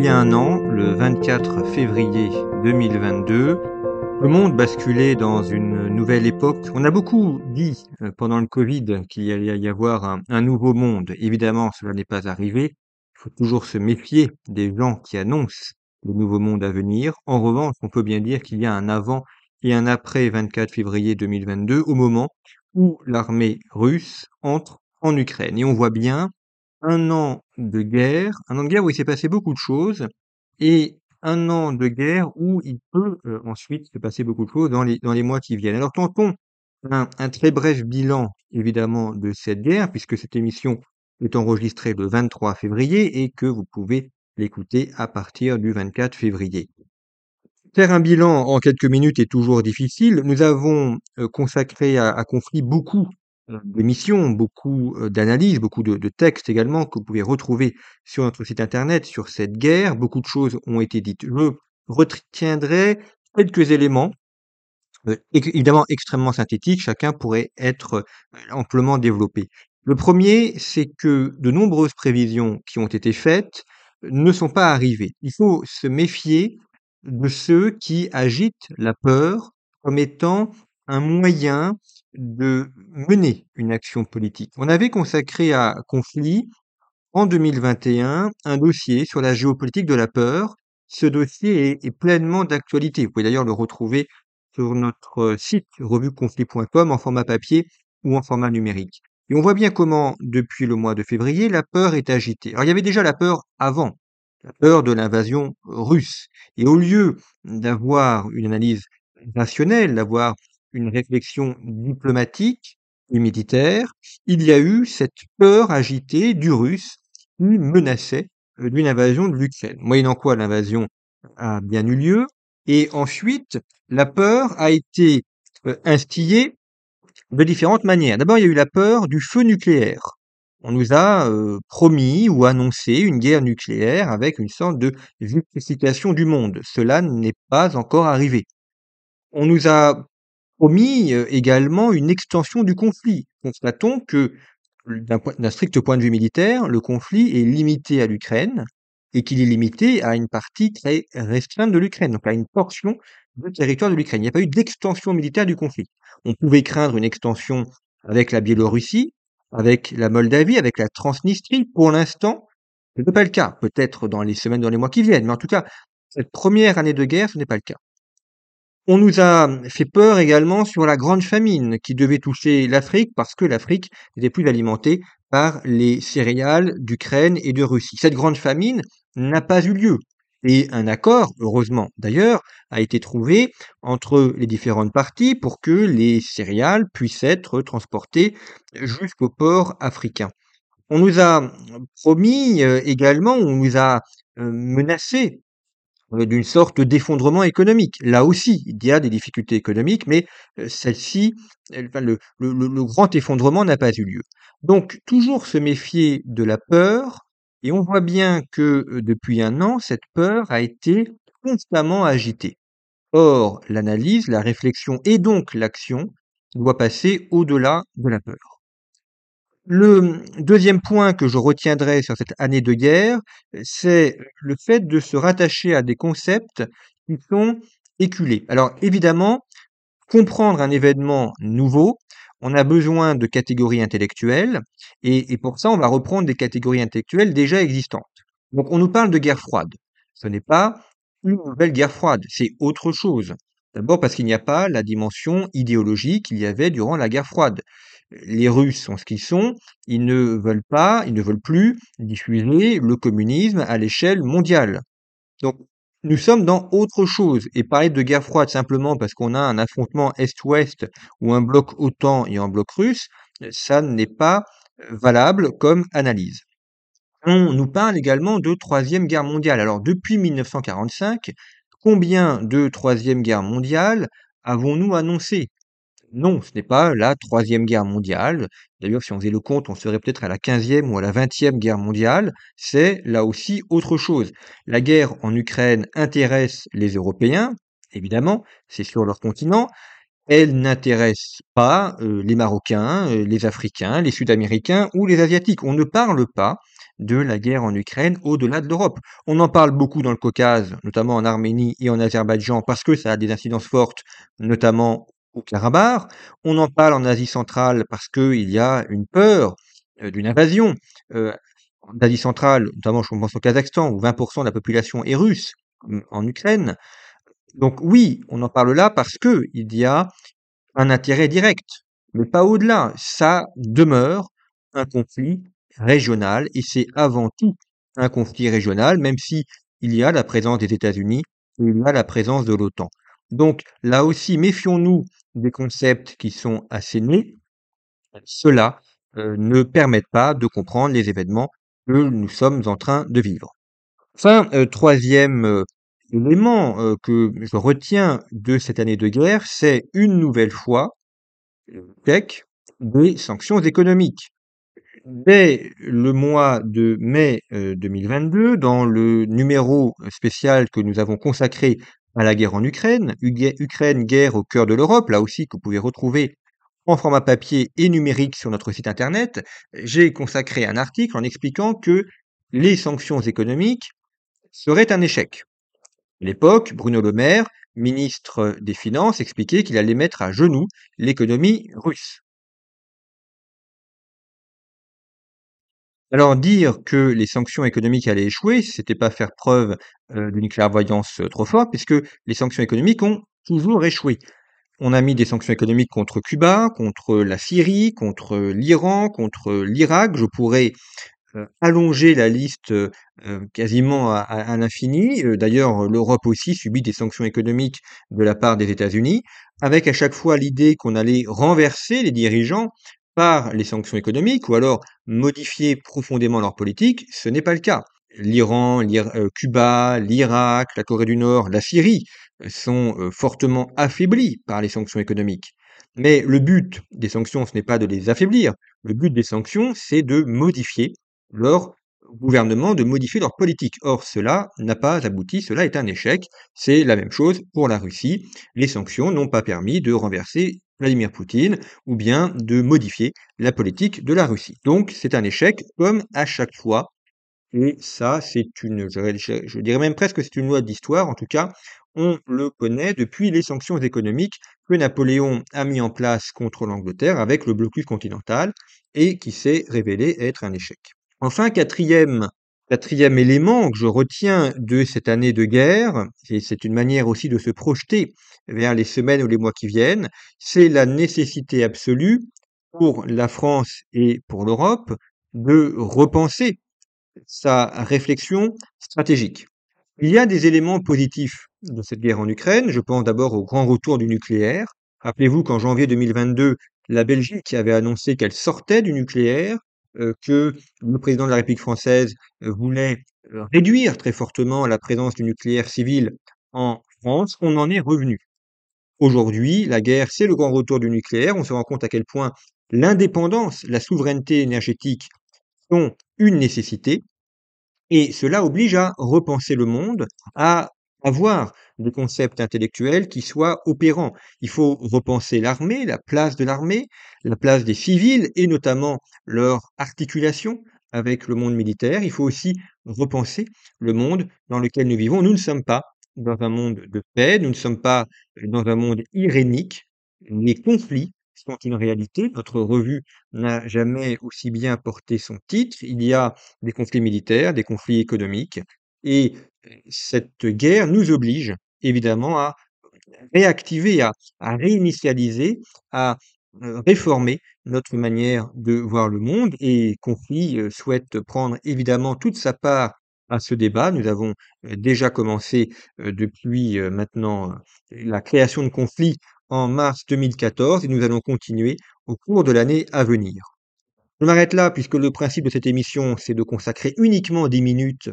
Il y a un an, le 24 février 2022, le monde basculait dans une nouvelle époque. On a beaucoup dit euh, pendant le Covid qu'il allait y avoir un, un nouveau monde. Évidemment, cela n'est pas arrivé. Il faut toujours se méfier des gens qui annoncent le nouveau monde à venir. En revanche, on peut bien dire qu'il y a un avant et un après 24 février 2022 au moment où l'armée russe entre en Ukraine. Et on voit bien un an de guerre, un an de guerre où il s'est passé beaucoup de choses, et un an de guerre où il peut euh, ensuite se passer beaucoup de choses dans les, mois qui viennent. Alors tentons un, très bref bilan, évidemment, de cette guerre, puisque cette émission est enregistrée le 23 février et que vous pouvez l'écouter à partir du 24 février. Faire un bilan en quelques minutes est toujours difficile. Nous avons euh, consacré à, conflit beaucoup d'émissions, beaucoup euh, d'analyses, beaucoup de, textes également que vous pouvez retrouver sur notre site internet sur cette guerre. Beaucoup de choses ont été dites. Je retiendrai quelques éléments, euh, évidemment extrêmement synthétiques, chacun pourrait être euh, amplement développé. Le premier, c'est que de nombreuses prévisions qui ont été faites ne sont pas arrivées. Il faut se méfier de ceux qui agitent la peur comme étant un moyen de mener une action politique. On avait consacré à conflit en 2021 un dossier sur la géopolitique de la peur. Ce dossier est, pleinement d'actualité. Vous pouvez d'ailleurs le retrouver sur notre site revueconflit.com en format papier ou en format numérique. Et on voit bien comment, depuis le mois de février, la peur est agitée. Alors il y avait déjà la peur avant, la peur de l'invasion russe. Et au lieu d'avoir une analyse rationnelle, d'avoir une réflexion diplomatique et militaire, il y a eu cette peur agitée du russe qui menaçait euh, d'une invasion de l'Ukraine. Moyennant quoi l'invasion a bien eu lieu. Et ensuite, la peur a été euh, instillée de différentes manières. D'abord, il y a eu la peur du feu nucléaire. On nous a euh, promis ou annoncé une guerre nucléaire avec une sorte de vitrification du monde. Cela n'est pas encore arrivé. On nous a promis euh, également une extension du conflit. Constatons que d'un strict point de vue militaire, le conflit est limité à l'Ukraine et qu'il est limité à une partie très restreinte de l'Ukraine, donc à une portion du territoire de l'Ukraine. Il n'y a pas eu d'extension militaire du conflit. On pouvait craindre une extension avec la Biélorussie, avec la Moldavie, avec la Transnistrie. Pour l'instant, ce n'est pas le cas. Peut-être dans les semaines, dans les mois qui viennent. Mais en tout cas, cette première année de guerre, ce n'est pas le cas. On nous a fait peur également sur la grande famine qui devait toucher l'Afrique parce que l'Afrique n'était plus alimentée par les céréales d'Ukraine et de Russie. Cette grande famine n'a pas eu lieu. Et un accord, heureusement d'ailleurs, a été trouvé entre les différentes parties pour que les céréales puissent être transportées jusqu'au port africain. On nous a promis euh, également, on nous a euh, menacé d'une sorte d'effondrement économique. Là aussi, il y a des difficultés économiques, mais euh, celle-ci, le grand effondrement n'a pas eu lieu. Donc, toujours se méfier de la peur, et on voit bien que euh, depuis un an, cette peur a été constamment agitée. Or, l'analyse, la réflexion et donc l'action doit passer au-delà de la peur. Le deuxième point que je retiendrai sur cette année de guerre, c'est le fait de se rattacher à des concepts qui sont éculés. Alors évidemment, comprendre un événement nouveau, on a besoin de catégories intellectuelles, et, pour ça, on va reprendre des catégories intellectuelles déjà existantes. Donc on nous parle de guerre froide. Ce n'est pas une nouvelle guerre froide, c'est autre chose. D'abord parce qu'il n'y a pas la dimension idéologique qu'il y avait durant la guerre froide les Russes sont ce qu'ils sont, ils ne veulent pas, ils ne veulent plus diffuser le communisme à l'échelle mondiale. Donc, nous sommes dans autre chose. Et parler de guerre froide simplement parce qu'on a un affrontement Est-Ouest ou un bloc OTAN et un bloc russe, ça n'est pas valable comme analyse. on nous parle également de Troisième Guerre mondiale. Alors depuis 1945, combien de Troisième Guerre mondiale avons-nous annoncé? Non, ce n'est pas la Troisième Guerre mondiale. D'ailleurs, si on faisait le compte, on serait peut-être à la 15e ou à la 20e Guerre mondiale. C'est là aussi autre chose. La guerre en Ukraine intéresse les Européens, évidemment, c'est sur leur continent. Elle n'intéresse pas euh, les Marocains, euh, les Africains, les Sud-Américains ou les Asiatiques. On ne parle pas de la guerre en Ukraine au-delà de l'Europe. On en parle beaucoup dans le Caucase, notamment en Arménie et en Azerbaïdjan, parce que ça a des incidences fortes, notamment au Karabakh. On en parle en Asie centrale parce qu'il y a une peur d'une invasion. En Asie centrale, notamment je pense au Kazakhstan, où 20% de la population est russe, en Ukraine. Donc oui, on en parle là parce que il y a un intérêt direct, mais pas au-delà. Ça demeure un conflit régional et c'est avant tout un conflit régional, même si il y a la présence des États-Unis et il y a la présence de l'OTAN. Donc là aussi, méfions-nous des concepts qui sont assez nés. Cela euh, ne permettent pas de comprendre les événements que nous sommes en train de vivre. Enfin, euh, troisième euh, élément que je retiens de cette année de guerre, c'est une nouvelle fois des sanctions économiques dès le mois de mai 2022, dans le numéro spécial que nous avons consacré à la guerre en Ukraine, Ukraine, guerre au cœur de l'Europe, là aussi que vous pouvez retrouver en format papier et numérique sur notre site internet, j'ai consacré un article en expliquant que les sanctions économiques seraient un échec. À l'époque, Bruno Le Maire, ministre des Finances, expliquait qu'il allait mettre à genoux l'économie russe. Alors dire que les sanctions économiques allaient échouer, c'était pas faire preuve euh, d'une clairvoyance euh, trop forte, puisque les sanctions économiques ont toujours échoué. On a mis des sanctions économiques contre Cuba, contre la Syrie, contre l'Iran, contre l'Irak. Je pourrais euh, allonger la liste quasiment à l'infini. D'ailleurs, l'Europe aussi subit des sanctions économiques de la part des États-Unis, avec à chaque fois l'idée qu'on allait renverser les dirigeants par les sanctions économiques ou alors modifier profondément leur politique, ce n'est pas le cas. L'Iran, euh, Cuba, l'Irak, la Corée du Nord, la Syrie euh, sont euh, fortement affaiblis par les sanctions économiques. Mais le but des sanctions, ce n'est pas de les affaiblir. Le but des sanctions, c'est de modifier leur gouvernement, de modifier leur politique. Or, cela n'a pas abouti, cela est un échec. C'est la même chose pour la Russie. Les sanctions n'ont pas permis de renverser Vladimir Poutine, ou bien de modifier la politique de la Russie. Donc c'est un échec, comme à chaque fois. Et ça, c'est une, je, dirais même presque que c'est une loi d'histoire. En tout cas, on le connaît depuis les sanctions économiques que Napoléon a mis en place contre l'Angleterre avec le blocus continental et qui s'est révélé être un échec. Enfin, quatrième Quatrième élément que je retiens de cette année de guerre, et c'est une manière aussi de se projeter vers les semaines ou les mois qui viennent, c'est la nécessité absolue pour la France et pour l'Europe de repenser sa réflexion stratégique. Il y a des éléments positifs de cette guerre en Ukraine. Je pense d'abord au grand retour du nucléaire. Rappelez-vous qu'en janvier 2022, la Belgique avait annoncé qu'elle sortait du nucléaire que le président de la République française euh, voulait euh, réduire très fortement la présence du nucléaire civil en France, on en est revenu. Aujourd'hui, la guerre, c'est le grand retour du nucléaire. On se rend compte à quel point l'indépendance, la souveraineté énergétique sont une nécessité. Et cela oblige à repenser le monde, à avoir des concepts intellectuels qui soient opérants. Il faut repenser l'armée, la place de l'armée, la place des civils et notamment leur articulation avec le monde militaire. Il faut aussi repenser le monde dans lequel nous vivons. Nous ne sommes pas dans un monde de paix, nous ne sommes pas dans un monde irénique. Les conflits sont une réalité. Notre revue n'a jamais aussi bien porté son titre. Il y a des conflits militaires, des conflits économiques, et cette guerre nous oblige évidemment à réactiver, à, réinitialiser, à réformer notre manière de voir le monde. Et Conflit souhaite prendre évidemment toute sa part à ce débat. Nous avons déjà commencé depuis maintenant la création de Conflit en mars 2014 et nous allons continuer au cours de l'année à venir. Je m'arrête là puisque le principe de cette émission, c'est de consacrer uniquement 10 minutes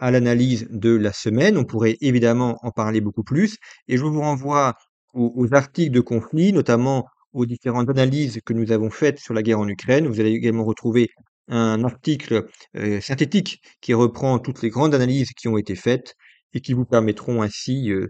à l'analyse de la semaine. On pourrait évidemment en parler beaucoup plus et je vous renvoie aux, articles de conflit, notamment aux différentes analyses que nous avons faites sur la guerre en Ukraine. Vous allez également retrouver un article euh, synthétique qui reprend toutes les grandes analyses qui ont été faites et qui vous permettront ainsi euh,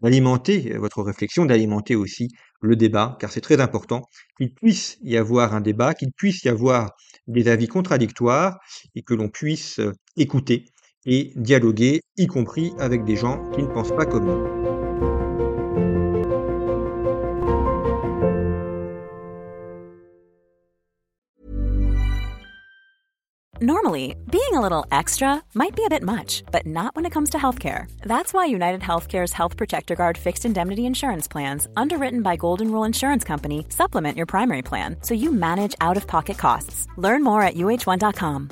d'alimenter votre réflexion, d'alimenter aussi le débat, car c'est très important qu'il puisse y avoir un débat, qu'il puisse y avoir des avis contradictoires et que l'on puisse euh, écouter et dialoguer, y compris avec des gens qui ne pensent pas comme nous. Normally, being a little extra might be a bit much, but not when it comes to healthcare. That's why United Healthcare's Health Protector Guard fixed indemnity insurance plans, underwritten by Golden Rule Insurance Company, supplement your primary plan so you manage out of pocket costs. Learn more at uh1.com.